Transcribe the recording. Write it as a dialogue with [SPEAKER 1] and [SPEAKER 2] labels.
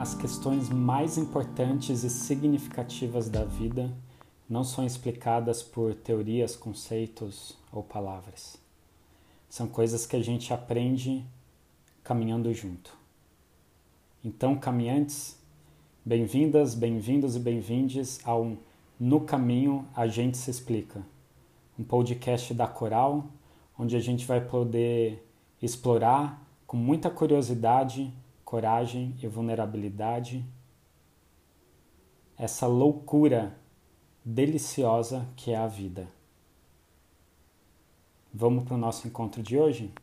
[SPEAKER 1] as questões mais importantes e significativas da vida não são explicadas por teorias, conceitos ou palavras. São coisas que a gente aprende caminhando junto. Então, caminhantes, bem-vindas, bem-vindos e bem-vindes ao No Caminho a Gente Se Explica, um podcast da Coral, onde a gente vai poder explorar com muita curiosidade, coragem e vulnerabilidade essa loucura deliciosa que é a vida. Vamos para o nosso encontro de hoje?